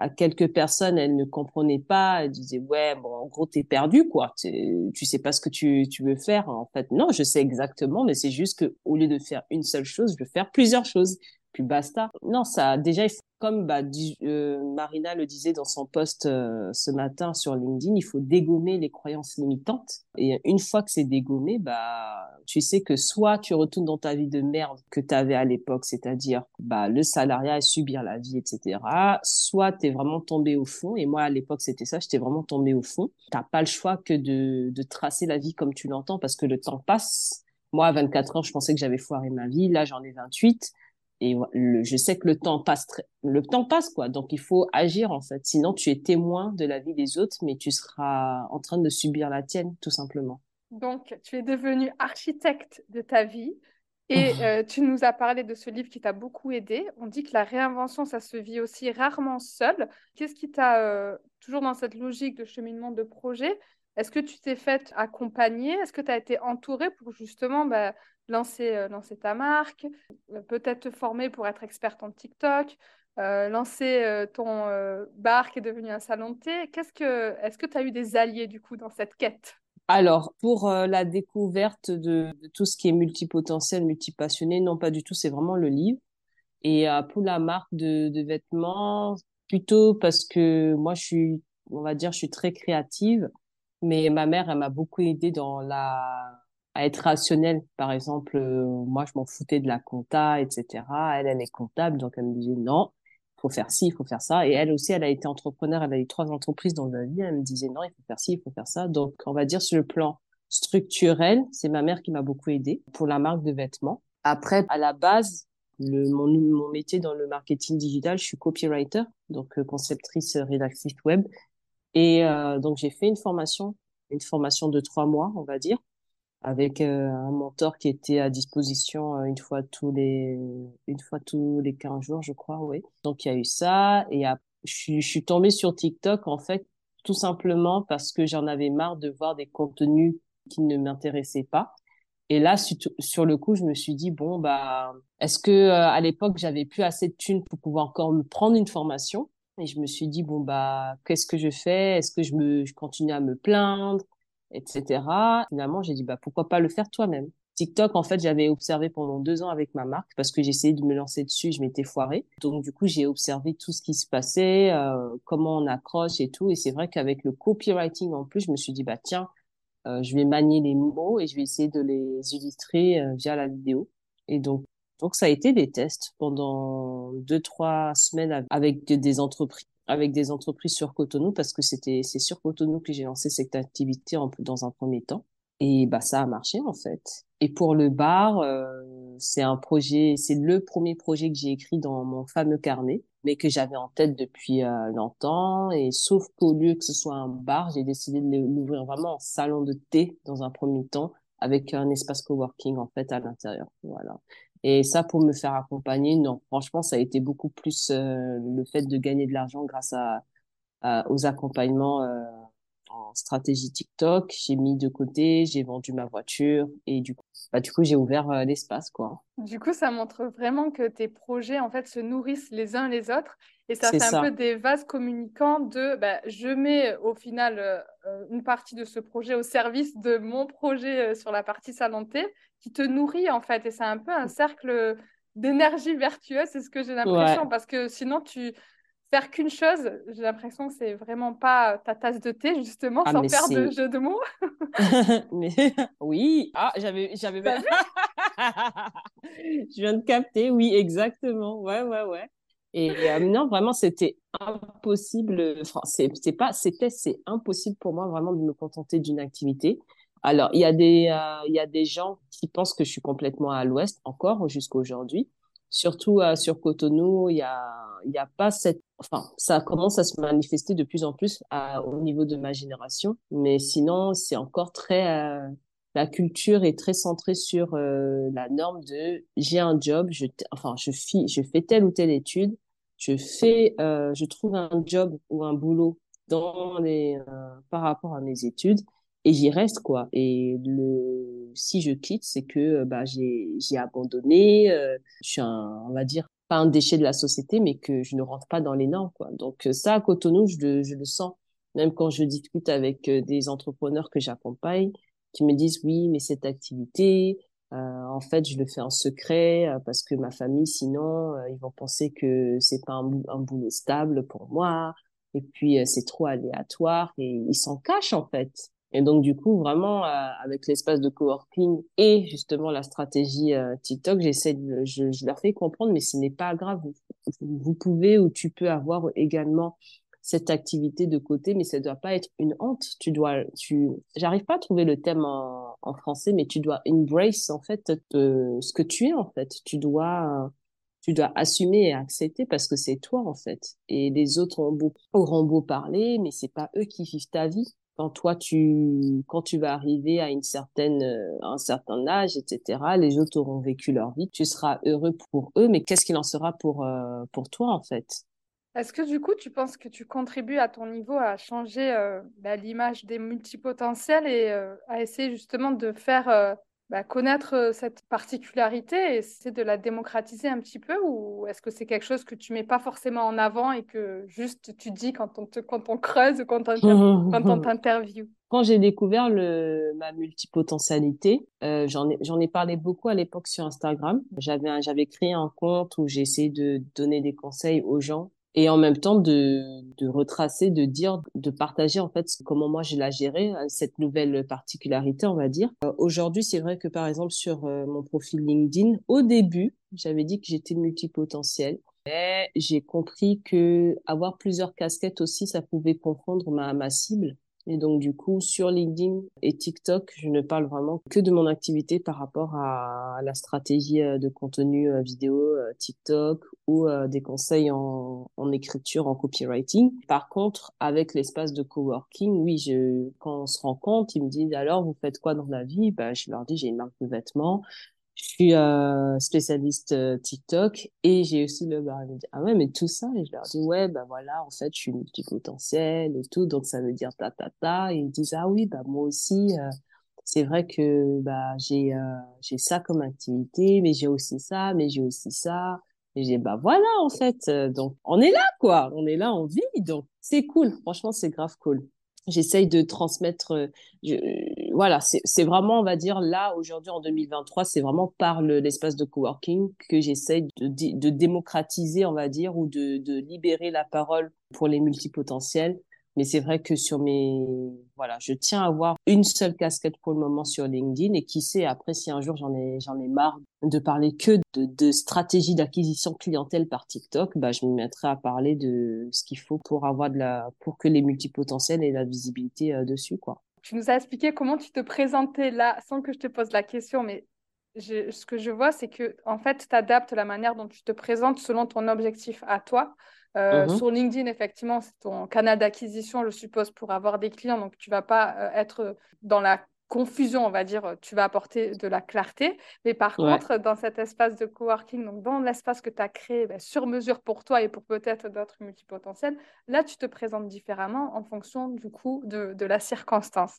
B: à quelques personnes, elles ne comprenaient pas, elles disaient ouais, bon, en gros, t'es perdu, quoi. Tu sais pas ce que tu, tu veux faire. En fait, non, je sais exactement, mais c'est juste que au lieu de faire une seule chose, je veux faire plusieurs choses. Puis basta. Non, ça, déjà, comme bah, euh, Marina le disait dans son post euh, ce matin sur LinkedIn, il faut dégommer les croyances limitantes. Et une fois que c'est dégommé, bah, tu sais que soit tu retournes dans ta vie de merde que tu avais à l'époque, c'est-à-dire bah, le salariat subir la vie, etc. Soit tu es vraiment tombé au fond. Et moi, à l'époque, c'était ça, j'étais vraiment tombé au fond. T'as pas le choix que de, de tracer la vie comme tu l'entends parce que le temps passe. Moi, à 24 ans, je pensais que j'avais foiré ma vie. Là, j'en ai 28 et je sais que le temps passe le temps passe quoi. Donc il faut agir en fait. Sinon tu es témoin de la vie des autres mais tu seras en train de subir la tienne tout simplement.
C: Donc tu es devenu architecte de ta vie. Et euh, tu nous as parlé de ce livre qui t'a beaucoup aidé. On dit que la réinvention, ça se vit aussi rarement seul. Qu'est-ce qui t'a, euh, toujours dans cette logique de cheminement de projet, est-ce que tu t'es fait accompagner? Est-ce que tu as été entouré pour justement bah, lancer, euh, lancer ta marque, euh, peut-être te former pour être experte en TikTok, euh, lancer ton bar qui est devenu un salon de thé. Qu'est-ce que, est-ce que tu as eu des alliés du coup dans cette quête?
B: Alors, pour la découverte de, tout ce qui est multipotentiel, multipassionné, non pas du tout, c'est vraiment le livre. Et pour la marque de, de, vêtements, plutôt parce que moi, je suis, on va dire, je suis très créative Mais ma mère, elle m'a beaucoup aidé dans la à être rationnelle. Par exemple, euh, moi, je m'en foutais de la compta, etc. Elle, elle est comptable, donc elle me disait non, il faut faire ci, il faut faire ça. Et elle aussi, elle a été entrepreneur, elle a eu trois entreprises dans la vie. Elle me disait non, il faut faire ci, il faut faire ça. Donc, on va dire sur le plan structurel, c'est ma mère qui m'a beaucoup aidé pour la marque de vêtements. Après, à la base, le, mon, mon métier dans le marketing digital, je suis copywriter, donc euh, conceptrice euh, rédactrice web. Et euh, donc, j'ai fait une formation, une formation de trois mois, on va dire, avec euh, un mentor qui était à disposition euh, une fois tous les une fois tous les 15 jours, je crois, oui. Donc il y a eu ça et je suis je suis tombée sur TikTok en fait tout simplement parce que j'en avais marre de voir des contenus qui ne m'intéressaient pas. Et là sur le coup, je me suis dit bon bah est-ce que euh, à l'époque j'avais plus assez de thunes pour pouvoir encore me prendre une formation? Et je me suis dit bon bah qu'est-ce que je fais? Est-ce que je me je continue à me plaindre? Etc. Finalement, j'ai dit, bah, pourquoi pas le faire toi-même? TikTok, en fait, j'avais observé pendant deux ans avec ma marque parce que j'essayais de me lancer dessus, je m'étais foirée. Donc, du coup, j'ai observé tout ce qui se passait, euh, comment on accroche et tout. Et c'est vrai qu'avec le copywriting en plus, je me suis dit, bah, tiens, euh, je vais manier les mots et je vais essayer de les illustrer euh, via la vidéo. Et donc, donc, ça a été des tests pendant deux, trois semaines avec des entreprises avec des entreprises sur Cotonou parce que c'était c'est sur Cotonou que j'ai lancé cette activité en, dans un premier temps et bah ça a marché en fait. Et pour le bar, euh, c'est un projet, c'est le premier projet que j'ai écrit dans mon fameux carnet, mais que j'avais en tête depuis euh, longtemps. Et sauf qu'au lieu que ce soit un bar, j'ai décidé de l'ouvrir vraiment en salon de thé dans un premier temps, avec un espace coworking en fait à l'intérieur. Voilà. Et ça, pour me faire accompagner, non. Franchement, ça a été beaucoup plus euh, le fait de gagner de l'argent grâce à, aux accompagnements euh, en stratégie TikTok. J'ai mis de côté, j'ai vendu ma voiture et du coup, bah, du coup, j'ai ouvert euh, l'espace, quoi.
C: Du coup, ça montre vraiment que tes projets, en fait, se nourrissent les uns les autres. Et ça fait un peu des vases communicants de bah, je mets au final une partie de ce projet au service de mon projet sur la partie salanté qui te nourrit en fait. Et c'est un peu un cercle d'énergie vertueuse, c'est ce que j'ai l'impression. Parce que sinon, tu faire qu'une chose, j'ai l'impression que c'est vraiment pas ta tasse de thé, justement, ah, sans faire de jeu de mots.
B: mais oui, ah, j'avais. j'avais... Je viens de capter, oui, exactement. Ouais, ouais, ouais. Et euh, non, vraiment, c'était impossible. Enfin, c'est pas, c'était, c'est impossible pour moi vraiment de me contenter d'une activité. Alors, il y a des, euh, y a des gens qui pensent que je suis complètement à l'ouest encore jusqu'à aujourd'hui. Surtout euh, sur Cotonou, il y a, a pas cette, enfin, ça commence à se manifester de plus en plus au niveau de ma génération. Mais sinon, c'est encore très, euh, la culture est très centrée sur la norme de j'ai un job, je, enfin, je, je fais telle ou telle étude, je fais, je trouve un job ou un boulot dans les, par rapport à mes études et j'y reste quoi. Et le si je quitte c'est que bah j'ai j'ai abandonné euh, je suis un on va dire pas un déchet de la société mais que je ne rentre pas dans les normes quoi. Donc ça à Cotonou je je le sens. Même quand je discute avec euh, des entrepreneurs que j'accompagne qui me disent oui mais cette activité euh, en fait je le fais en secret euh, parce que ma famille sinon ils vont penser que c'est pas un, un boulot stable pour moi. Et puis c'est trop aléatoire et ils s'en cachent en fait et donc, du coup, vraiment, euh, avec l'espace de coworking et justement la stratégie euh, TikTok, j'essaie de, je, leur fais comprendre, mais ce n'est pas grave. Vous, pouvez ou tu peux avoir également cette activité de côté, mais ça ne doit pas être une honte. Tu dois, tu, j'arrive pas à trouver le thème en, français, mais tu dois embrace, en fait, ce que tu es, en fait. Tu dois, tu dois assumer et accepter parce que c'est toi, en fait. Et les autres auront beau, auront beau parler, mais c'est pas eux qui vivent ta vie quand toi tu quand tu vas arriver à une certaine euh, un certain âge etc les autres auront vécu leur vie tu seras heureux pour eux mais qu'est-ce qu'il en sera pour euh, pour toi en fait?
C: Est-ce que du coup tu penses que tu contribues à ton niveau à changer euh, bah, l'image des multipotentiels et à essayer justement de faire bah, connaître cette particularité et c'est de la démocratiser un petit peu ou est-ce que c'est quelque chose que tu mets pas forcément en avant et que juste tu dis quand on, te, quand on creuse, quand on, quand on t'interviewe?
B: Quand j'ai découvert le, ma multipotentialité, euh, j'en ai, ai parlé beaucoup à l'époque sur Instagram. J'avais, j'avais créé un compte où j'ai essayé de donner des conseils aux gens et en même temps de, de retracer, de dire, de partager en fait comment moi je l'ai géré, euh, cette nouvelle particularité, on va dire. Euh, aujourd'hui, c'est vrai que par exemple sur euh, mon profil LinkedIn, au début, j'avais dit que j'étais multipotentiel. Mais j'ai compris que avoir plusieurs casquettes aussi, ça pouvait confondre ma, ma cible. Et donc, du coup, sur LinkedIn et TikTok, je ne parle vraiment que de mon activité par rapport à la stratégie euh, de contenu euh, vidéo euh, TikTok ou des conseils en, écriture, en copywriting. Par contre, avec l'espace de coworking, oui, je, quand on se rend compte, ils me disent alors, vous faites quoi dans la vie? Ben, je leur dis, j'ai une marque de vêtements je suis euh, spécialiste euh, TikTok et j'ai aussi le bar. Ils me disent, ah ouais, mais tout ça. Et je leur dis, ouais, bah voilà, en fait, je suis multipotentiel et tout. Donc, ça veut dire ta, ta, ta. Et ils disent, ah oui, bah moi aussi, euh, c'est vrai que bah j'ai j'ai ça comme activité, mais j'ai aussi ça, mais j'ai aussi ça. Et j'ai, bah voilà, en fait. donc, on est là, quoi. On est là, on vit. Donc, c'est cool. Franchement, c'est grave cool j'essaye de transmettre. Voilà, c'est vraiment, on va dire, là, aujourd'hui, en 2023, c'est vraiment par l'espace de coworking que j'essaye de, démocratiser, on va dire, ou de, libérer la parole pour les multipotentiels mais c'est vrai que sur mes, voilà, je tiens à avoir une seule casquette pour le moment sur LinkedIn et qui sait après si un jour j'en ai, ai marre de parler que de, de stratégie d'acquisition clientèle par TikTok, bah, je me mettrai à parler de ce qu'il faut pour avoir de la, pour que les multipotentiels aient la visibilité euh, dessus, quoi.
C: Tu nous as expliqué comment tu te présentais là, sans que je te pose la question, mais je, ce que je vois, c'est que en fait, tu adaptes la manière dont tu te présentes selon ton objectif à toi. Euh, mhm. Sur LinkedIn, effectivement, c'est ton canal d'acquisition, je suppose, pour avoir des clients. Donc, tu vas pas euh, être dans la confusion, on va dire, tu vas apporter de la clarté. Mais par contre, dans cet espace de coworking, donc dans l'espace que tu as créé ben, sur mesure pour toi et pour peut-être d'autres multipotentiels, là, tu te présentes différemment en fonction du coup de, de la circonstance.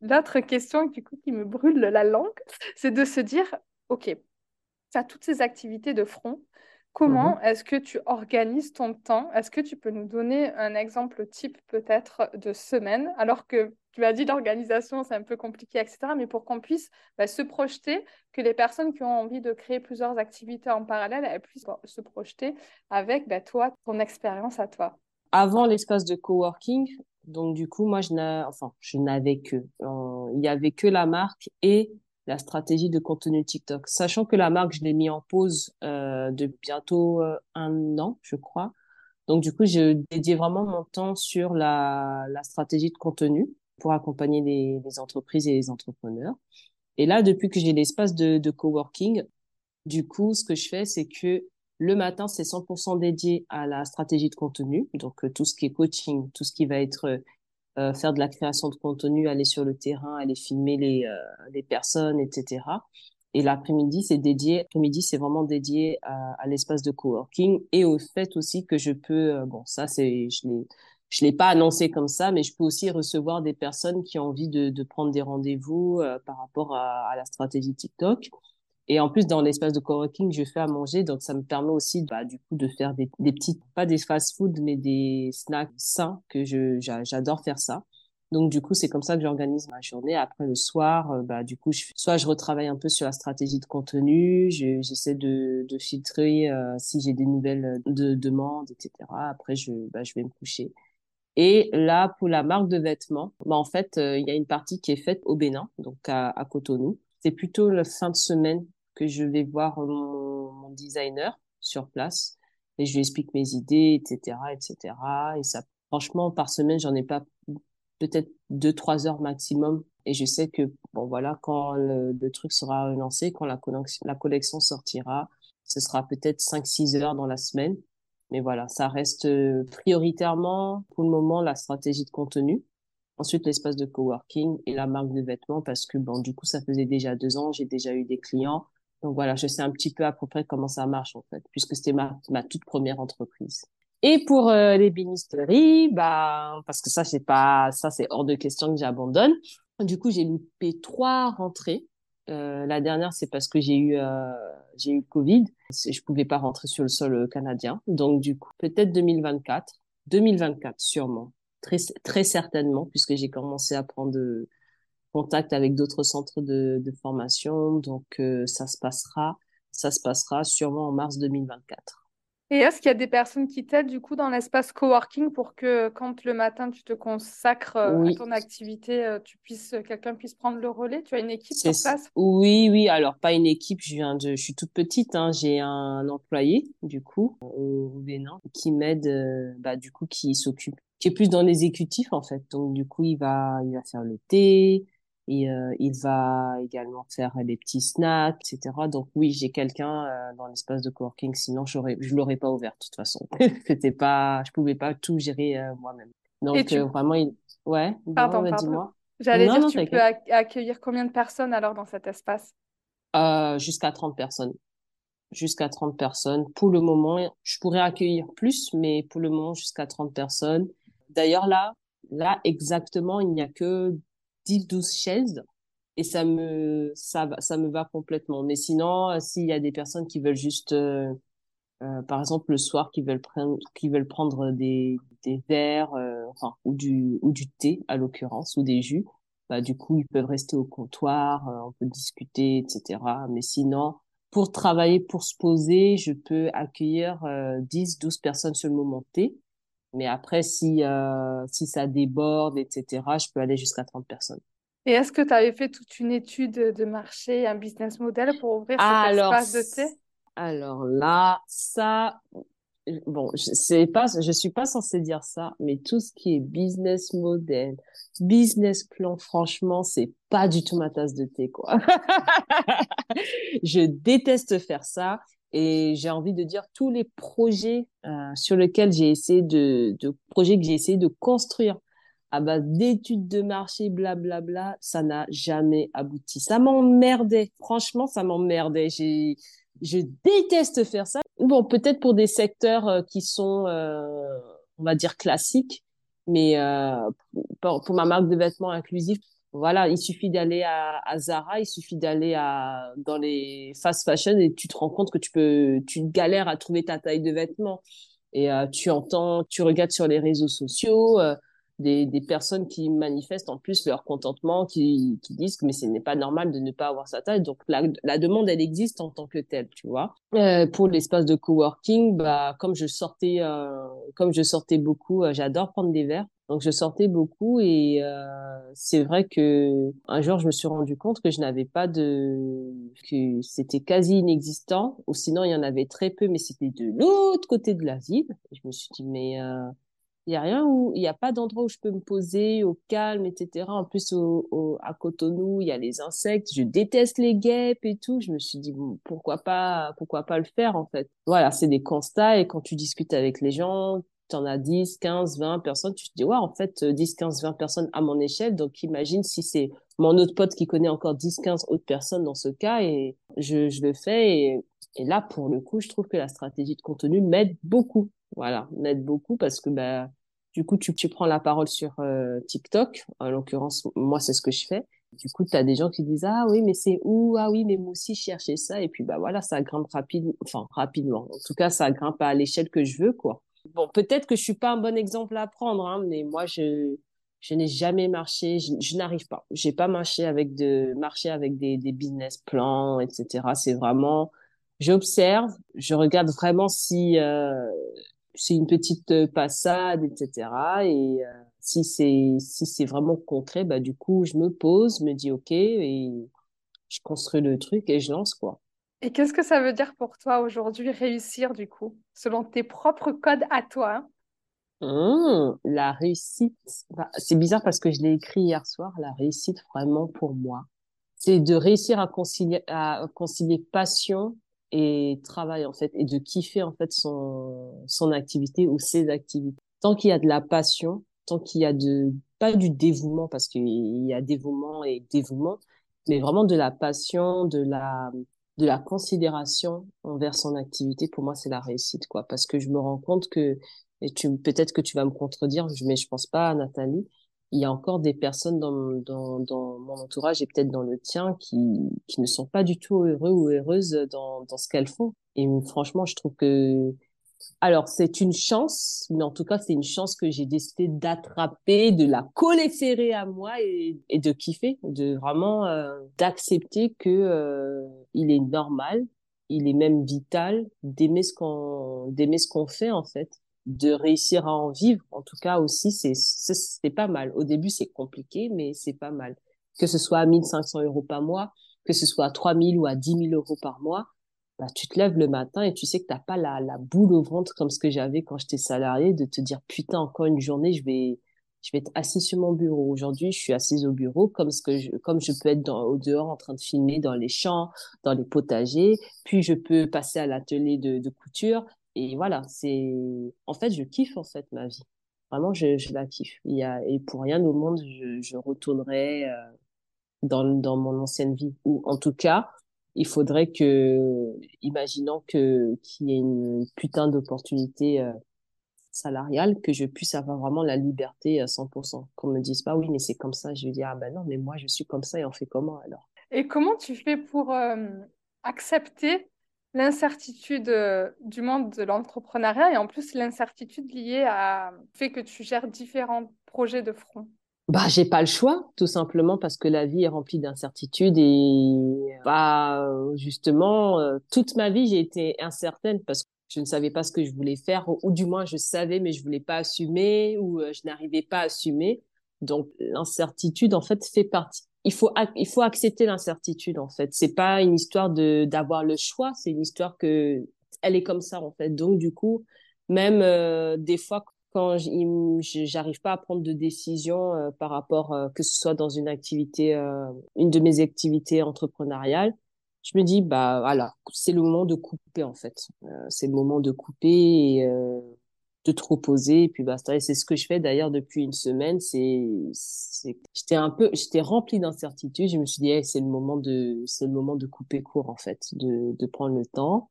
C: L'autre question du coup, qui me brûle la langue, c'est de se dire, OK, tu as toutes ces activités de front, Comment mhm. est-ce que tu organises ton temps? Est-ce que tu peux nous donner un exemple type peut-être de semaine? Alors que tu as dit l'organisation, c'est un peu compliqué, etc. Mais pour qu'on puisse bah, se projeter, que les personnes qui ont envie de créer plusieurs activités en parallèle, elles puissent se projeter avec bah, toi, ton expérience à toi.
B: Avant l'espace de coworking, donc du coup, moi, je n'avais que, il y avait que la marque et la stratégie de contenu TikTok. Sachant que la marque, je l'ai mis en pause euh, de bientôt euh, un an, je crois. Donc du coup, je dédié vraiment mon temps sur la stratégie de contenu pour accompagner les, entreprises et les entrepreneurs. Et là, depuis que j'ai l'espace de, de coworking, du coup, ce que je fais, c'est que le matin, c'est 100% dédié à la stratégie de contenu, donc euh, tout ce qui est coaching, tout ce qui va être euh, faire de la création de contenu, aller sur le terrain, aller filmer les, euh, personnes, etc. Et l'après-midi, c'est dédié, l'après-midi, c'est vraiment dédié à, à l'espace de coworking et au fait aussi que je peux, euh, bon, ça, c'est, je l'ai, je l'ai pas annoncé comme ça, mais je peux aussi recevoir des personnes qui ont envie de, de prendre des rendez-vous par rapport à, à, la stratégie TikTok. Et en plus, dans l'espace de coworking, je fais à manger, donc ça me permet aussi, bah, du coup, de faire des, des petites, pas des fast-food, mais des snacks sains que je, j'adore faire ça. Donc, du coup, c'est comme ça que j'organise ma journée. Après, le soir, euh, bah, du coup, je, soit je retravaille un peu sur la stratégie de contenu, j'essaie de, de filtrer euh, si j'ai des nouvelles de demandes, etc. Après, je, bah, je vais me coucher. Et là, pour la marque de vêtements, bah, en fait, euh, il y a une partie qui est faite au Bénin, donc à, Cotonou. C'est plutôt la fin de semaine que je vais voir mon, designer sur place et je lui explique mes idées, etc., etc. Et ça, franchement, par semaine, j'en ai pas peut-être deux, trois heures maximum. Et je sais que, bon, voilà, quand le, truc sera lancé, quand la collection sortira, ce sera peut-être cinq, six heures dans la semaine. Mais voilà, ça reste euh, prioritairement, pour le moment, la stratégie de contenu. Ensuite, l'espace de coworking et la marque de vêtements parce que, bon, du coup, ça faisait déjà deux ans, j'ai déjà eu des clients. Donc voilà, je sais un petit peu à peu près comment ça marche en fait, puisque c'était ma, ma toute première entreprise. Et pour euh, les bénisteries, bah parce que ça c'est pas ça c'est hors de question que j'abandonne. Du coup, j'ai loupé trois rentrées. Euh, la dernière, c'est parce que j'ai eu euh, j'ai eu Covid. Je pouvais pas rentrer sur le sol canadien. Donc du coup, peut-être 2024, 2024 sûrement, très très certainement, puisque j'ai commencé à prendre contact avec d'autres centres de, de, formation. Donc, euh, ça se passera, ça se passera sûrement en mars 2024.
C: Et est-ce qu'il y a des personnes qui t'aident du coup dans l'espace coworking pour que quand le matin tu te consacres euh, à ton activité, euh, tu puisses, euh, quelqu'un puisse prendre le relais? Tu as une équipe sur place?
B: Oui, oui. Alors pas une équipe. Je viens de, je suis toute petite. Hein. J'ai un employé du coup au Bénin qui m'aide, bah du coup qui s'occupe, qui est plus dans l'exécutif en fait. Donc du coup il va, il va faire le thé. Et euh, il va également faire des petits snacks, etc. Donc oui, j'ai quelqu'un euh, dans l'espace de coworking. Sinon, j'aurais, je l'aurais pas ouvert de toute façon. C'était pas, je pouvais pas tout gérer euh, moi-même. Donc
C: tu...
B: vraiment, il... ouais.
C: Pardon, pardon. J'allais dire, tu peux accueillir combien de personnes alors dans cet espace?
B: jusqu'à 30 personnes. Jusqu'à 30 personnes. Pour le moment, je pourrais accueillir plus, mais pour le moment, jusqu'à 30 personnes. D'ailleurs, là, là, exactement, il n'y a que 10, 12 chaises et ça me, ça va, ça me va complètement. Mais sinon, euh, s'il y a des personnes qui veulent juste, euh, euh, par exemple, le soir, qui veulent prendre, qui veulent prendre des, des verres, enfin, ou du, ou du thé, à l'occurrence, ou des jus, bah, du coup, ils peuvent rester au comptoir, on peut discuter, etc. Mais sinon, pour travailler, pour se poser, je peux accueillir 10, 12 personnes sur le moment. Mais après, si, euh, si ça déborde, etc., je peux aller jusqu'à 30 personnes.
C: Et est-ce que tu avais fait toute une étude de marché, un business model pour ouvrir cet espace de thé?
B: Alors là, ça, bon, je pas, je suis pas censée dire ça, mais tout ce qui est business model, business plan, franchement, c'est pas du tout ma tasse de thé, quoi. je déteste faire ça. Et j'ai envie de dire tous les projets euh, sur lesquels j'ai essayé de, projets que j'ai essayé de construire à base d'études de marché, blablabla, bla, bla, ça n'a jamais abouti. Ça m'emmerdait. Franchement, ça m'emmerdait. J'ai, je déteste faire ça. Bon, peut-être pour des secteurs euh, qui sont, euh, on va dire, classiques, mais pour, pour, ma marque de vêtements inclusifs, voilà, il suffit d'aller à, à, Zara, il suffit d'aller à dans les fast fashion et tu te rends compte que tu peux, tu galères à trouver ta taille de vêtements. Et euh, tu entends, tu regardes sur les réseaux sociaux euh, des, des personnes qui manifestent en plus leur contentement, qui, qui disent que mais ce n'est pas normal de ne pas avoir sa taille. Donc la, la demande, elle existe en tant que telle, tu vois. Euh, pour l'espace de coworking, bah comme je sortais, euh, comme je sortais beaucoup, euh, j'adore prendre des verres. Donc je sortais beaucoup et euh, c'est vrai que un jour je me suis rendu compte que je n'avais pas de que c'était quasi inexistant ou sinon il y en avait très peu mais c'était de l'autre côté de la ville. je me suis dit mais euh, il y a rien où il y a pas d'endroit où je peux me poser au calme etc. En plus au, au, à Cotonou il y a les insectes. Je déteste les guêpes et tout. Je me suis dit pourquoi pas pourquoi pas le faire en fait. Voilà c'est des constats et quand tu discutes avec les gens tu en as 10, 15, 20 personnes, tu te dis, ouais, en fait, 10, 15, 20 personnes à mon échelle. Donc, imagine si c'est mon autre pote qui connaît encore 10, 15 autres personnes dans ce cas et je, je le fais. Et, là, pour le coup, je trouve que la stratégie de contenu m'aide beaucoup. Voilà, m'aide beaucoup parce que, bah, du coup, tu, tu prends la parole sur euh, TikTok. En l'occurrence, moi, c'est ce que je fais. Du coup, tu as des gens qui disent ah oui mais c'est où? Ah oui mais moi aussi je cherchais ça et puis bah voilà ça grimpe rapide enfin rapidement en tout cas ça grimpe à l'échelle que je veux quoi Bon, peut-être que je suis pas un bon exemple à prendre, hein, mais moi, je, je n'ai jamais marché, je, n'arrive pas. J'ai pas marché avec de, marcher avec des, des business plans, etc. C'est vraiment, j'observe, je regarde vraiment si euh, c'est une petite passade, etc. Et euh, si c'est si c'est vraiment concret, bah du coup, je me pose, me dis ok et je construis le truc et je lance quoi.
C: Et qu'est-ce que ça veut dire pour toi aujourd'hui réussir du coup, selon tes propres codes à toi?
B: Mmh, la réussite, bah, c'est bizarre parce que je l'ai écrit hier soir, la réussite vraiment pour moi, c'est de réussir à concilier, à concilier passion et travail en fait, et de kiffer en fait son, son activité ou ses activités. Tant qu'il y a de la passion, tant qu'il y a de, pas du dévouement parce qu'il y a dévouement et dévouement, mais vraiment de la passion, de la, de la considération envers son activité, pour moi, c'est la réussite, quoi. Parce que je me rends compte que, et tu, peut-être que tu vas me contredire, mais je pense pas, Nathalie, il y a encore des personnes dans, dans, dans mon entourage et peut-être dans le tien qui, qui ne sont pas du tout heureux ou heureuses dans, dans ce qu'elles font. Et franchement, je trouve que alors, c'est une chance, mais en tout cas, c'est une chance que j'ai décidé d'attraper, de la serrée à moi et, et de kiffer, de vraiment euh, d'accepter que euh, il est normal il est même vital d'aimer ce qu'on d'aimer ce qu'on fait en fait, de réussir à en vivre. En tout cas aussi, c'est c'est pas mal. Au début, c'est compliqué, mais c'est pas mal. Que ce soit à 1500 euros par mois, que ce soit à 3000 ou à 10 000 euros par mois, bah, tu te lèves le matin et tu sais que t'as pas la, la boule au ventre comme ce que j'avais quand j'étais salarié de te dire putain encore une journée je vais je vais être assis sur mon bureau. Aujourd'hui, je suis assise au bureau comme ce que je, comme je peux être au dehors en train de filmer dans les champs, dans les potagers. Puis je peux passer à l'atelier de, de, couture. Et voilà, c'est, en fait, je kiffe en fait ma vie. Vraiment, je, je la kiffe. Il y a, et pour rien au monde, je, je retournerai euh, dans, dans mon ancienne vie. Ou en tout cas, il faudrait que, imaginons que qu'il y ait une putain d'opportunité euh, salariale, que je puisse avoir vraiment la liberté à 100%. Qu'on me dise pas, oui, mais c'est comme ça. Je vais dire, ah ben non, mais moi, je suis comme ça et on fait comment alors?
C: Et comment tu fais pour euh, accepter l'incertitude euh, du monde de l'entrepreneuriat et en plus l'incertitude liée à fait que tu gères différents projets de front?
B: Bah, j'ai pas le choix, tout simplement parce que la vie est remplie d'incertitudes et bah justement euh, toute ma vie j'ai été incertaine parce que je ne savais pas ce que je voulais faire ou, du moins je savais mais je voulais pas assumer ou euh, je n'arrivais pas à assumer. Donc l'incertitude en fait fait partie. Il faut il faut accepter l'incertitude en fait. C'est pas une histoire de d'avoir le choix, c'est une histoire que elle est comme ça en fait. Donc du coup même euh, des fois quand j'arrive pas à prendre de décision euh, par rapport euh, que ce soit dans une activité euh, une de mes activités entrepreneuriales je me dis bah voilà c'est le moment de couper en fait. C'est le moment de couper et de te reposer et puis basta. C'est ce que je fais d'ailleurs depuis une semaine. C'est j'étais un peu j'étais remplie d'incertitudes. Je me suis dit c'est le moment de c'est le moment de couper court en fait de de prendre le temps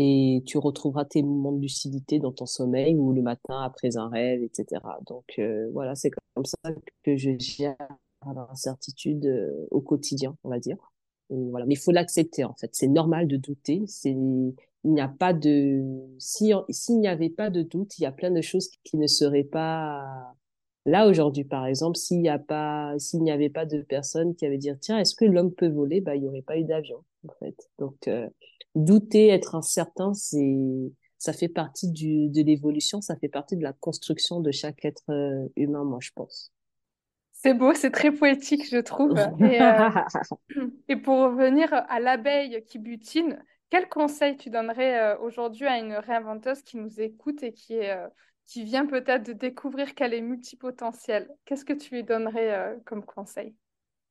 B: et tu retrouveras tes moments de lucidité dans ton sommeil ou le matin après un rêve, etc. Donc euh, voilà, c'est comme ça que je gère l'incertitude euh, au quotidien, on va dire. voilà, mais il faut l'accepter en fait. C'est normal de douter. C'est il n'y a pas de si s'il n'y avait pas de doute, il y a plein de choses qui ne seraient pas là aujourd'hui. Par exemple, s'il n'y a pas s'il n'y avait pas de personnes qui avaient dire tiens est-ce que l'homme peut voler, bah il n'y aurait pas eu d'avion en fait. Donc euh, douter, être incertain, c'est ça fait partie du, de l'évolution, ça fait partie de la construction de chaque être euh, humain, moi, je pense.
C: C'est beau, c'est très poétique, je trouve. Et, euh, et, pour revenir à l'abeille qui butine, quel conseil tu donnerais euh, aujourd'hui à une réinventeuse qui nous écoute et qui, est, qui vient peut-être de découvrir qu'elle est multipotentielle? Qu'est-ce que tu lui donnerais comme conseil?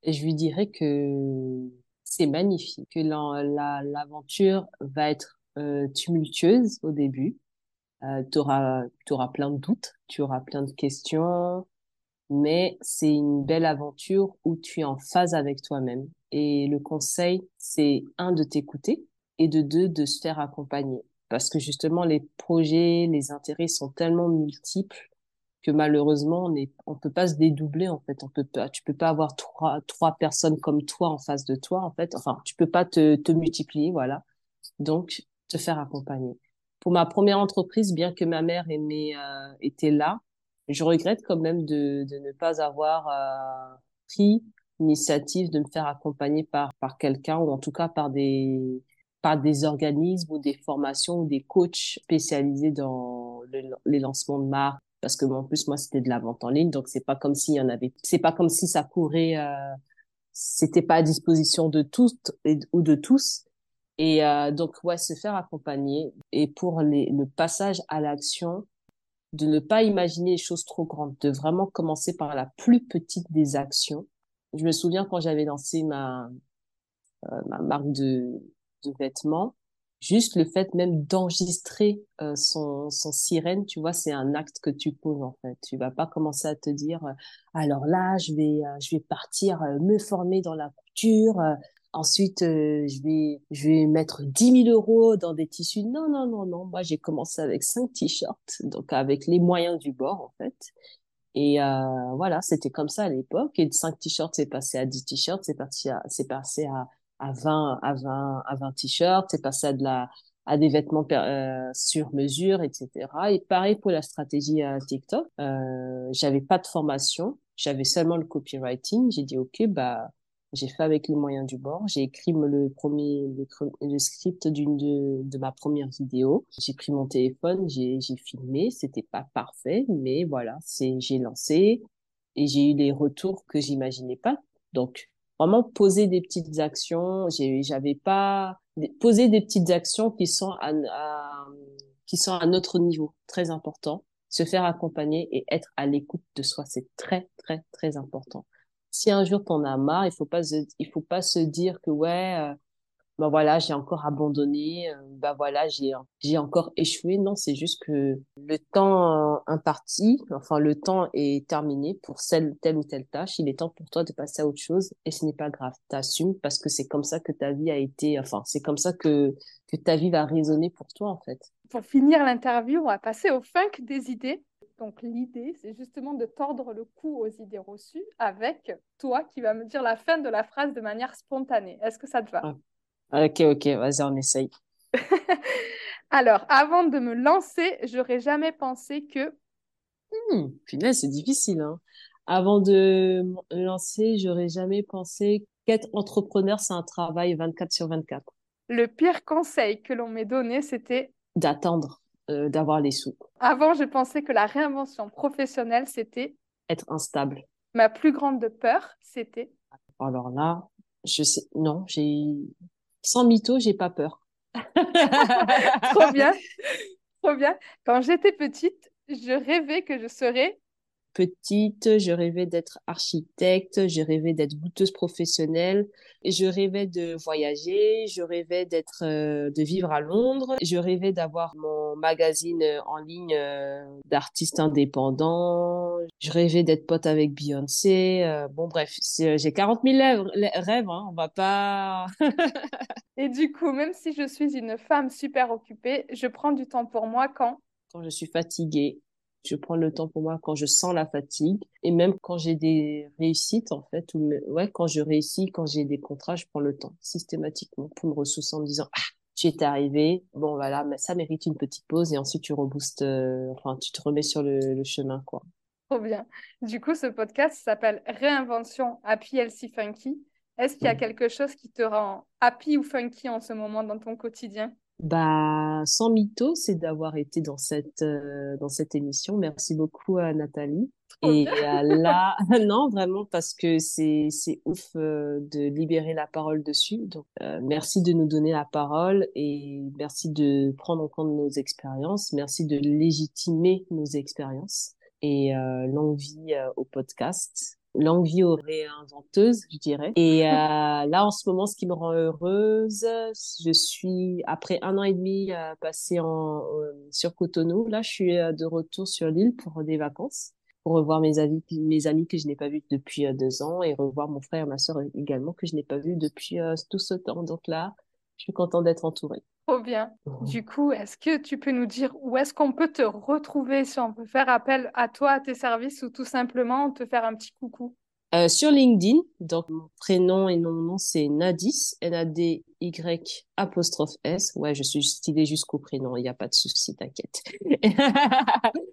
B: Et je lui dirais que c'est magnifique, que l'aventure va être euh, tumultueuse au début. Euh, tu auras plein de doutes, tu auras plein de questions, mais c'est une belle aventure où tu es en phase avec toi-même. Et le conseil, c'est un, de t'écouter et de deux, de se faire accompagner. Parce que justement, les projets, les intérêts sont tellement multiples que malheureusement on est on peut pas se dédoubler en fait. On peut pas tu peux pas avoir trois trois personnes comme toi en face de toi en fait. Enfin tu peux pas te te multiplier voilà. Donc te faire accompagner. Pour ma première entreprise bien que ma mère aimait euh, était là je regrette quand même de de ne pas avoir euh, pris l'initiative de me faire accompagner par par quelqu'un ou en tout cas par des par des organismes ou des formations ou des coachs spécialisés dans les lancements de marques parce que en plus moi c'était de la vente en ligne donc c'est pas comme s'il y en avait c'est pas comme si ça courait euh, c'était pas à disposition de tous ou de tous. Et euh, donc ouais se faire accompagner et pour les, le passage à l'action de ne pas imaginer les choses trop grandes de vraiment commencer par la plus petite des actions. Je me souviens quand j'avais lancé ma euh, ma marque de de vêtements juste le fait même d'enregistrer euh, son, son sirène, tu vois, c'est un acte que tu poses en fait. Tu vas pas commencer à te dire, euh, alors là, je vais, euh, je vais partir me former dans la couture. ensuite, je vais, je vais mettre 10 000 euros dans des tissus. Non, non, non, non. Moi, j'ai commencé avec cinq t-shirts, donc avec les moyens du bord en fait. Et voilà, c'était comme ça à l'époque. Et de 5 t-shirts, c'est passé à 10 t-shirts, c'est parti à, c'est passé à à 20 à 20 à 20 t-shirts, c'est passé à de la à des vêtements euh, sur mesure, etc. Et pareil pour la stratégie à TikTok. Euh, j'avais pas de formation, j'avais seulement le copywriting. J'ai dit ok, bah J'ai fait avec les moyens du bord. J'ai écrit le premier, le, script d'une de, de, ma première vidéo. J'ai pris mon téléphone, j'ai, j'ai filmé. C'était pas parfait, mais voilà, c'est, j'ai lancé et j'ai eu les retours que j'imaginais pas. Donc, vraiment poser des petites actions. J'avais pas poser des petites actions qui sont à, à, qui sont à notre niveau, très important. Se faire accompagner et être à l'écoute de soi, c'est très très très important si un jour t'en as marre, il faut pas il faut pas se dire que ouais, ben voilà, j'ai encore abandonné, euh, ben voilà, j'ai j'ai encore échoué. Non, c'est juste que le temps euh, imparti, enfin le temps est terminé pour celle telle ou telle tâche. Il est temps pour toi de passer à autre chose et ce n'est pas grave. T'assumes parce que c'est comme ça que ta vie a été, enfin c'est comme ça que que ta vie va résonner pour toi en fait.
C: Pour finir l'interview, on va passer au funk des idées. Donc l'idée, c'est justement de tordre le cou aux idées reçues avec toi qui vas me dire la fin de la phrase de manière spontanée. Est-ce que ça te va?
B: Ah. Ok, ok, vas-y, on essaye.
C: Alors, avant de me lancer, j'aurais jamais pensé que...
B: Hmm, c'est difficile. Hein. Avant de me lancer, j'aurais jamais pensé qu'être entrepreneur, c'est un travail 24 sur 24.
C: Le pire conseil que l'on m'ait donné, c'était...
B: D'attendre. Euh, d'avoir les sous.
C: Avant, je pensais que la réinvention professionnelle, c'était
B: être instable.
C: Ma plus grande peur, c'était
B: Alors là, je sais, non, j'ai sans mytho, j'ai pas peur.
C: Trop bien, trop bien. Quand j'étais petite, je rêvais que je serais
B: petite, je rêvais d'être architecte, je rêvais d'être goûteuse professionnelle, je rêvais de voyager, je rêvais d'être, euh, de vivre à Londres, je rêvais d'avoir mon magazine euh, en ligne euh, d'artistes indépendants, je rêvais d'être pote avec Beyoncé. bon bref, j'ai 40 000 rêves, hein, on va pas.
C: et du coup, même si je suis une femme super occupée, je prends du temps pour moi quand?
B: Quand je suis fatiguée, je prends le temps pour moi quand je sens la fatigue. Et même quand j'ai des réussites en fait ou ouais quand je réussis quand j'ai des contrats je prends le temps systématiquement pour me ressourcer en me disant ah tu es arrivé bon voilà mais ça mérite une petite pause et ensuite tu reboostes euh, enfin tu te remets sur le, chemin quoi.
C: Trop bien. Du coup ce podcast s'appelle réinvention happy healthy funky. Est-ce qu'il y a quelque chose qui te rend happy ou funky en ce moment dans ton quotidien?
B: Bah, sans mytho, c'est d'avoir été dans cette euh, dans cette émission. Merci beaucoup à Nathalie. Et là, non, vraiment parce que c'est c'est ouf euh, de libérer la parole dessus. Donc, euh, merci de nous donner la parole et merci de prendre en compte nos expériences. Merci de légitimer nos expériences et longue vie au podcast longue vie aux réinventeuses, je dirais. Et euh, là, en ce moment, ce qui me rend heureuse, je suis, après un an et demi euh, passé en, euh, sur Cotonou, là, je suis de retour sur l'île pour des vacances, pour revoir mes amis, mes amis que je n'ai pas vus depuis deux ans et revoir mon frère et ma soeur également que je n'ai pas vus depuis tout ce temps. Donc là, je suis contente d'être entourée.
C: Trop bien. Mmh. Du coup, est-ce que tu peux nous dire où est-ce qu'on peut te retrouver, si on peut faire appel à toi, à tes services, ou tout simplement te faire un petit coucou?
B: Euh, Sur LinkedIn, donc mon prénom et mon nom, c'est Nadis, N-A-D-Y apostrophe S. Ouais, je suis stylée jusqu'au prénom, il n'y a pas de souci, t'inquiète.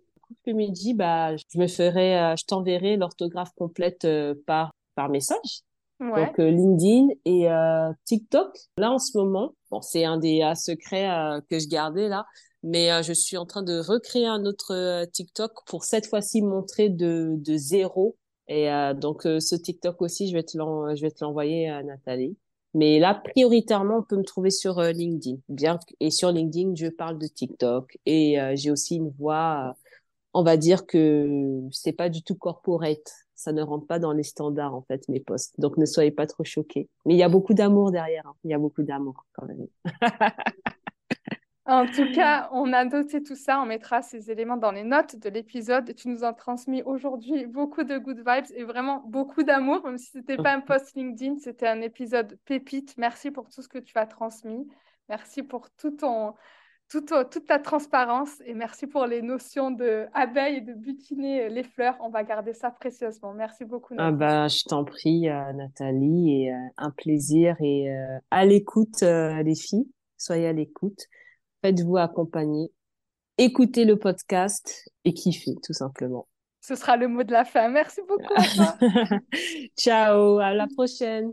B: midi, bah, je me ferai, euh, je t'enverrai l'orthographe complète euh, par, par message. Donc euh, LinkedIn et euh, TikTok. Là en ce moment, bon c'est un des secrets euh, que je gardais là, mais je suis en train de recréer un autre TikTok pour cette fois-ci montrer de, de zéro. Et donc ce TikTok aussi, je vais te je vais te l'envoyer à Nathalie. Mais là, prioritairement, on peut me trouver sur LinkedIn. Bien et sur LinkedIn, je parle de TikTok et j'ai aussi une voix. on va dire que c'est pas du tout corporate ça ne rentre pas dans les standards en fait mes posts. Donc ne soyez pas trop choqués. Mais il y a beaucoup d'amour derrière. Hein. Il y a beaucoup d'amour quand même.
C: en tout cas, on a noté tout ça. On mettra ces éléments dans les notes de l'épisode. Tu nous as transmis aujourd'hui beaucoup de good vibes et vraiment beaucoup d'amour. Même si c'était pas un post LinkedIn, c'était un épisode pépite. Merci pour tout ce que tu as transmis. Merci pour tout ton toute, toute ta transparence et merci pour les notions de abeilles et de butiner les fleurs. On va garder ça précieusement. Merci beaucoup.
B: Ah bah, je t'en prie, euh, Nathalie, et euh, un plaisir. Et euh, à l'écoute, les filles, soyez à l'écoute. Faites-vous accompagner. Écoutez le podcast et kiffez, tout simplement.
C: Ce sera le mot de la fin. Merci beaucoup.
B: Ciao, à la prochaine.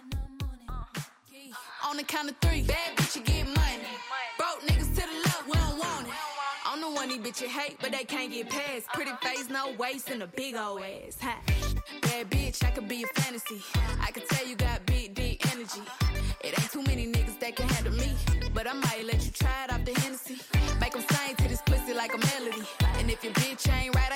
A: on the count of three. Bad bitch, you
D: get money. Broke niggas to the left, we don't want it. I'm the one these bitches
A: hate, but they can't get past. Pretty face, no waste and a big old ass. Huh? Bad bitch, I could be a fantasy. I could tell you got big, deep energy. It ain't too many niggas that can handle me. But I might let you try it
D: off the Hennessy. Make them sing to this pussy like a melody. And if your bitch ain't right,